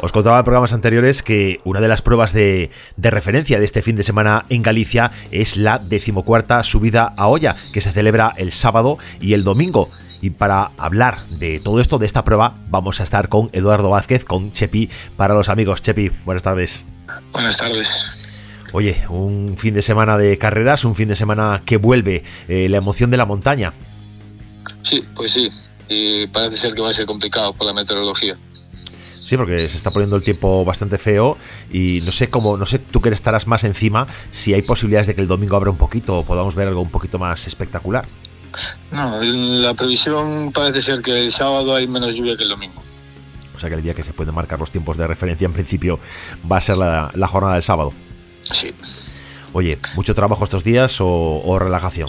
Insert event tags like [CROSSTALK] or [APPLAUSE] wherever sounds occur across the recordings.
Os contaba en programas anteriores que una de las pruebas de, referencia de este fin de semana en Galicia es la decimocuarta subida a olla, que se celebra el sábado y el domingo. Y para hablar de todo esto, de esta prueba, vamos a estar con Eduardo Vázquez, con Chepi, para los amigos. Chepi, buenas tardes. Buenas tardes. Oye, un fin de semana de carreras, un fin de semana que vuelve eh, la emoción de la montaña. Sí, pues sí. Y parece ser que va a ser complicado por la meteorología. Sí, porque se está poniendo el tiempo bastante feo y no sé cómo, no sé, tú que estarás más encima, si hay posibilidades de que el domingo abra un poquito o podamos ver algo un poquito más espectacular. No, la previsión parece ser que el sábado hay menos lluvia que el domingo. O sea que el día que se pueden marcar los tiempos de referencia en principio va a ser la, jornada del sábado. Sí. Oye, ¿mucho trabajo estos días o, relajación?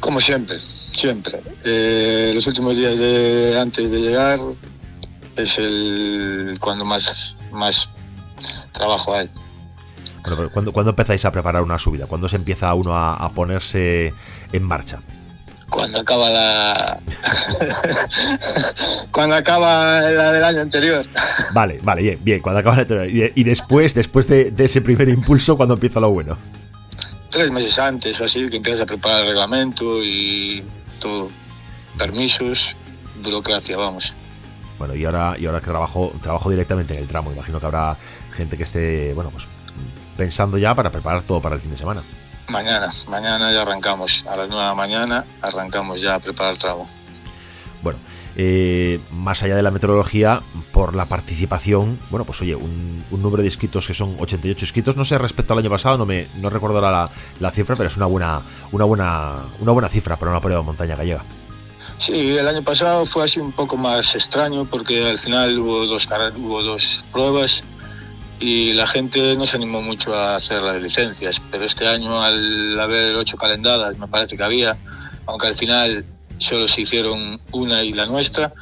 Como siempre, siempre. Eh, los últimos días de, antes de llegar es el cuando más, más trabajo hay. Bueno, ¿cuándo, empezáis a preparar una subida? ¿Cuándo se empieza uno a, ponerse en marcha? Cuando acaba la. [LAUGHS] cuando acaba la del año anterior. Vale, vale, bien, bien, cuando acaba la anterior. Y, después, después de, de, ese primer impulso, cuando empieza lo bueno. Tres meses antes o así, que empiezas a preparar el reglamento y todo. Permisos, burocracia, vamos. Bueno, y ahora, y ahora que trabajo, trabajo directamente en el tramo, imagino que habrá gente que esté, bueno, pues pensando ya para preparar todo para el fin de semana. Mañana, mañana ya arrancamos. A las 9 de la mañana arrancamos ya a preparar el tramo. Bueno, eh, más allá de la meteorología, por la participación, bueno, pues oye, un, número de inscritos que son 88 inscritos, no sé respecto al año pasado, no me no recuerdo la, la, cifra, pero es una buena, una buena, una buena cifra para una prueba de montaña gallega. Sí, el año pasado fue así un poco más extraño porque al final hubo dos, hubo dos pruebas y la gente no se animó mucho a hacer las licencias, pero este año al haber ocho calendadas, me parece que había, aunque al final solo se hicieron una y la nuestra,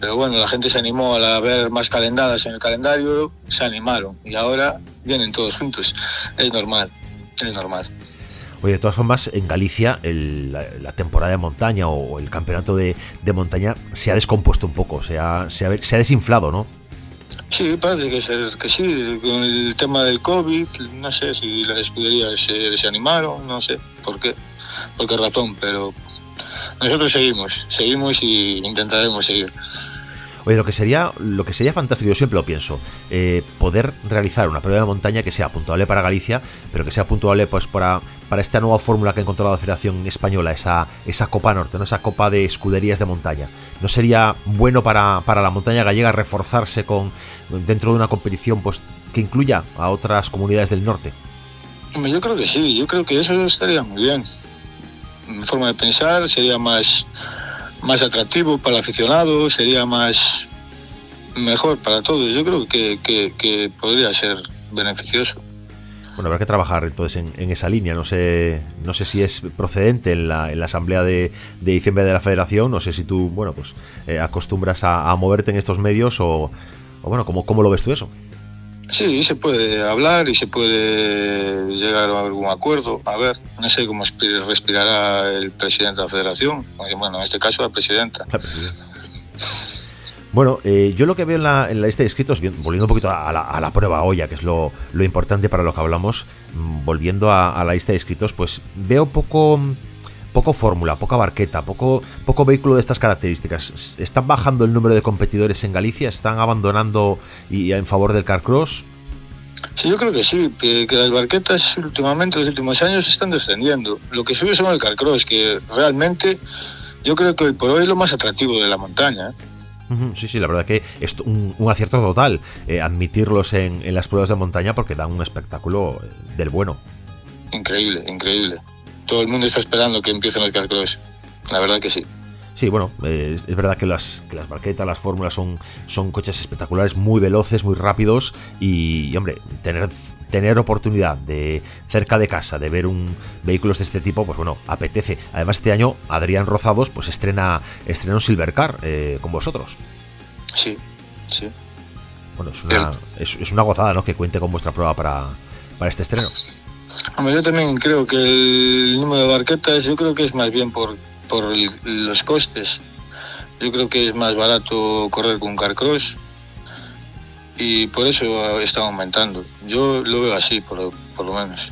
pero bueno, la gente se animó al haber más calendadas en el calendario, se animaron y ahora vienen todos juntos, es normal, es normal. Oye, de todas formas, en Galicia la, temporada de montaña o, el campeonato de, montaña se ha descompuesto un poco, se ha, desinflado, ¿no? Sí, parece que, que sí, con el tema del COVID, no sé si las escuderías se desanimaron, no sé por qué, por qué razón, pero nosotros seguimos, seguimos y intentaremos seguir. Oye, lo que sería, lo que sería fantástico, yo siempre lo pienso, eh, poder realizar una prueba de montaña que sea puntuable para Galicia, pero que sea puntuable pues para, para esta nueva fórmula que ha encontrado la Federación Española, esa, esa Copa Norte, ¿no? esa Copa de Escuderías de Montaña. ¿No sería bueno para, para la montaña gallega reforzarse con dentro de una competición pues, que incluya a otras comunidades del norte? Yo creo que sí, yo creo que eso estaría muy bien. Mi forma de pensar sería más más atractivo para el aficionado, sería más mejor para todos. Yo creo que, podría ser beneficioso. Bueno, habrá que trabajar entonces en, esa línea. No sé, no sé si es procedente en la, en la asamblea de, diciembre de la Federación. No sé si tú, bueno, pues eh, acostumbras a, moverte en estos medios o, o bueno, ¿cómo, ¿cómo lo ves tú eso? Sí, se puede hablar y se puede llegar a algún acuerdo. A ver, no sé cómo respirará el presidente de la federación, bueno, en este caso la presidenta. Bueno, eh, yo lo que veo en la, lista de inscritos, volviendo un poquito a la, prueba olla, que es lo, importante para lo que hablamos, mm, volviendo a, la lista de inscritos, pues veo poco poco fórmula, poca barqueta, poco, poco vehículo de estas características. ¿Están bajando el número de competidores en Galicia? ¿Están abandonando y en favor del carcross? Sí, yo creo que sí, que, las barquetas últimamente, los últimos años, están descendiendo. Lo que sube son el carcross, que realmente yo creo que hoy por hoy es lo más atractivo de la montaña. Sí, sí, la verdad que es un, acierto total eh, admitirlos en, en, las pruebas de montaña porque dan un espectáculo eh, del bueno. Increíble, increíble. Todo el mundo está esperando que empiecen el carcross. La verdad que sí. Sí, bueno, es, verdad que las, que las barquetas, las fórmulas son, son coches espectaculares, muy veloces, muy rápidos y, hombre, tener tener oportunidad de cerca de casa de ver un vehículos de este tipo, pues bueno, apetece. Además este año Adrián Rozados pues estrena estrena un Silvercar eh, con vosotros. Sí, sí. Bueno, es una, es, una gozada, ¿no? Que cuente con vuestra prueba para, para este estreno. yo también creo que el número de barquetas, yo creo que es más bien por, por los costes. Yo creo que es más barato correr con carcross y por eso está aumentando. Yo lo veo así, por, lo menos.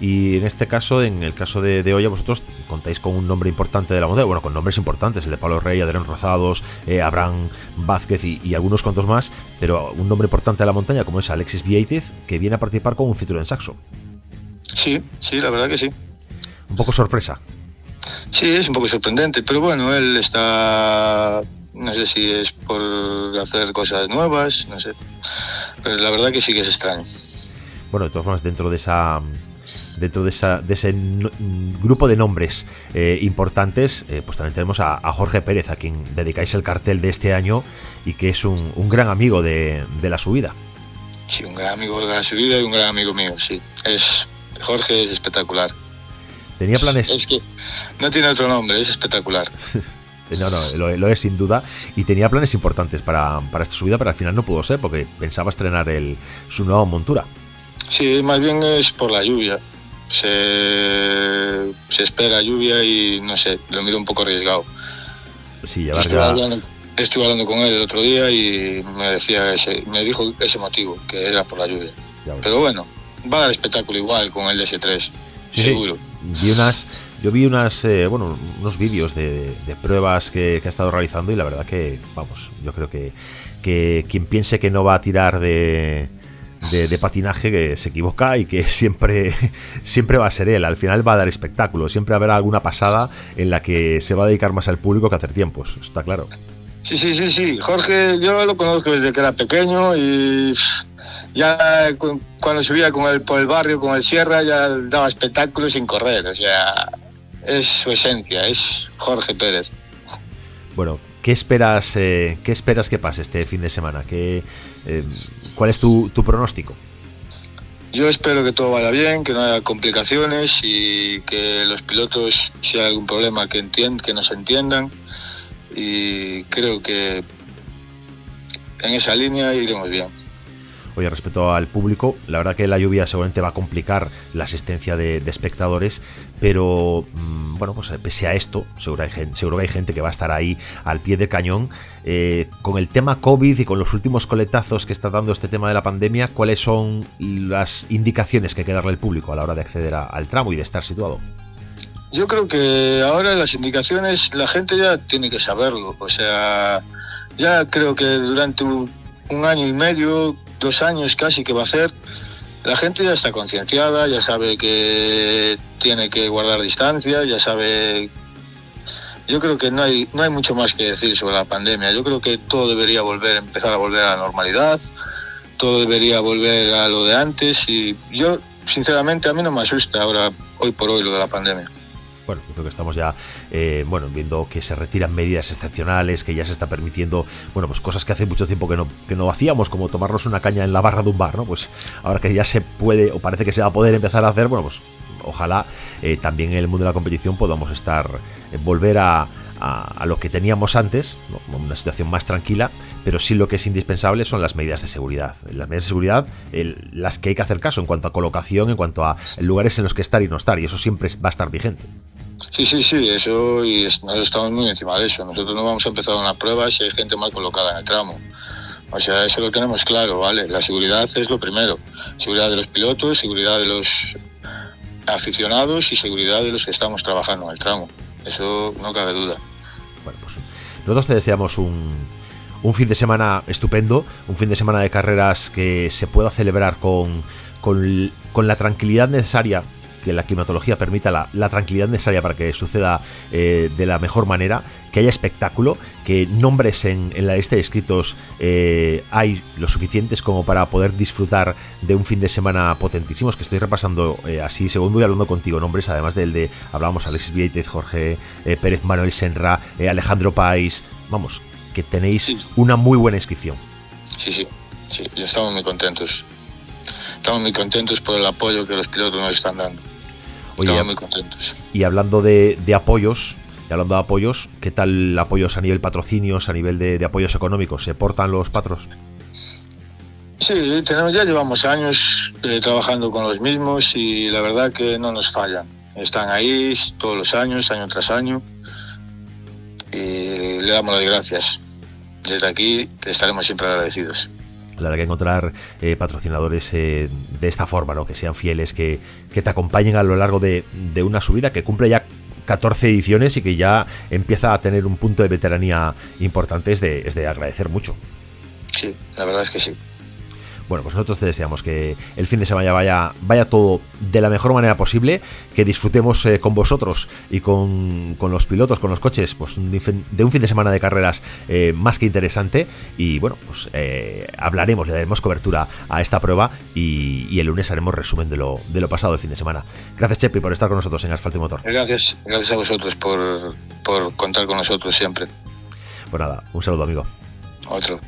Y en este caso, en el caso de, de Olla, vosotros contáis con un nombre importante de la montaña, bueno, con nombres importantes, el de Pablo Rey, Adrián Rozados, eh, Abraham Vázquez y, algunos cuantos más, pero un nombre importante de la montaña como es Alexis Vieitez, que viene a participar con un en Saxo. Sí, sí, la verdad que sí. Un poco sorpresa. Sí, es un poco sorprendente, pero bueno, él está no sé si es por hacer cosas nuevas, no sé. Pero la verdad que sí que es extraño. Bueno, de todas formas, dentro de esa dentro de, esa, de ese grupo de nombres eh, importantes, eh, pues también tenemos a, Jorge Pérez, a quien dedicáis el cartel de este año y que es un, gran amigo de, la subida. Sí, un gran amigo de la subida y un gran amigo mío, sí. Es, Jorge es espectacular. ¿Tenía planes? Es que no tiene otro nombre, es espectacular. [LAUGHS] No, no, lo, es sin duda. Y tenía planes importantes para, esta subida, pero al final no pudo ser porque pensaba estrenar el, su nueva montura. Sí, más bien es por la lluvia. Se, espera lluvia y no sé, lo miro un poco arriesgado. Sí, llevar estuve, hablando, estuve hablando con él el otro día y me decía ese, me dijo ese motivo, que era por la lluvia. Pero bueno, va a dar espectáculo igual con el DS3, seguro. Vi unas, yo vi unas, eh, bueno, unos vídeos de, pruebas que, ha estado realizando y la verdad que, vamos, yo creo que, que quien piense que no va a tirar de, de, patinaje que se equivoca y que [LAUGHS] siempre, siempre va a ser él. Al final va a dar espectáculo. Siempre habrá alguna pasada en la que se va a dedicar más al público que a hacer tiempos. Está claro. Sí, sí, sí, sí. Jorge, yo lo conozco desde que era pequeño y ya cuando subía con él por el barrio, con el Sierra, ya daba espectáculos sin correr. O sea, es su esencia, es Jorge Pérez. Bueno, ¿qué esperas, eh, ¿qué esperas que pase este fin de semana? ¿Qué, eh, ¿Cuál es tu, pronóstico? Yo espero que todo vaya bien, que no haya complicaciones y que los pilotos, si hay algún problema, que, que nos entiendan. Y creo que en esa línea iremos bien. Oye, respecto al público, la verdad que la lluvia seguramente va a complicar la asistencia de, espectadores, pero mm, bueno, pues pese a esto, seguro, hay gente, seguro que hay gente que va a estar ahí al pie del cañón. Eh, con el tema COVID y con los últimos coletazos que está dando este tema de la pandemia, ¿cuáles son las indicaciones que hay que darle al público a la hora de acceder al tramo y de estar situado? Yo creo que ahora las indicaciones la gente ya tiene que saberlo. O sea, ya creo que durante un año y medio dos años casi que va a hacer, la gente ya está concienciada, ya sabe que tiene que guardar distancia, ya sabe... Yo creo que no hay, no hay mucho más que decir sobre la pandemia. Yo creo que todo debería volver, empezar a volver a la normalidad, todo debería volver a lo de antes y yo, sinceramente, a mí no me asusta ahora, hoy por hoy, lo de la pandemia bueno, creo que estamos ya eh, bueno, viendo que se retiran medidas excepcionales, que ya se está permitiendo, bueno, pues cosas que hace mucho tiempo que no, que no hacíamos, como tomarnos una caña en la barra de un bar, ¿no? Pues ahora que ya se puede, o parece que se va a poder empezar a hacer, bueno, pues ojalá eh, también en el mundo de la competición podamos estar, eh, volver a, a, lo que teníamos antes, una situación más tranquila, pero sí lo que es indispensable son las medidas de seguridad. Las medidas de seguridad, las que hay que hacer caso en cuanto a colocación, en cuanto a lugares en los que estar y no estar, y eso siempre va a estar vigente. Sí, sí, sí, eso y nosotros estamos muy encima de eso. Nosotros no vamos a empezar una prueba si hay gente mal colocada en el tramo. O sea, eso lo tenemos claro, ¿vale? La seguridad es lo primero. Seguridad de los pilotos, seguridad de los aficionados y seguridad de los que estamos trabajando en el tramo. Eso no cabe duda. Bueno, pues nosotros te deseamos un, un fin de semana estupendo, un fin de semana de carreras que se pueda celebrar con, con la tranquilidad necesaria que la climatología permita la, tranquilidad necesaria para que suceda eh, de la mejor manera, que haya espectáculo, que nombres en, la lista de inscritos eh, hay lo suficientes como para poder disfrutar de un fin de semana potentísimos, que estoy repasando eh, así, según voy hablando contigo, nombres, además del de, hablábamos Alexis Vieitez, Jorge Pérez Manuel Senra, Alejandro País, vamos, que tenéis una muy buena inscripción. Sí, sí, sí, estamos muy contentos. estamos muy contentos por el apoyo que los pilotos nos están dando. Estamos muy contentos. Y hablando de, apoyos, y hablando de apoyos, ¿qué tal apoyos a nivel patrocinios, a nivel de, apoyos económicos? ¿Se portan los patros? Sí, tenemos, ya llevamos años eh, trabajando con los mismos y la verdad que no nos fallan. Están ahí todos los años, año tras año. Y le damos las gracias. Desde aquí estaremos siempre agradecidos la que encontrar eh, patrocinadores eh, de esta forma, ¿no? que sean fieles, que, te acompañen a lo largo de, una subida que cumple ya 14 ediciones y que ya empieza a tener un punto de veteranía importante, es de, es de agradecer mucho. Sí, la verdad es que sí. Bueno, pues nosotros te deseamos que el fin de semana vaya, vaya todo de la mejor manera posible, que disfrutemos eh, con vosotros y con, los pilotos, con los coches, pues de un fin de semana de carreras eh, más que interesante. Y bueno, pues eh, hablaremos, le daremos cobertura a esta prueba y, el lunes haremos resumen de lo, de lo pasado el fin de semana. Gracias, Chepi, por estar con nosotros en Asfalto y Motor. Gracias, gracias a vosotros por, por contar con nosotros siempre. Pues nada, un saludo, amigo. Otro.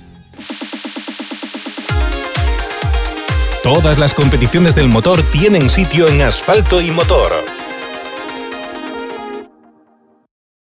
Todas las competiciones del motor tienen sitio en asfalto y motor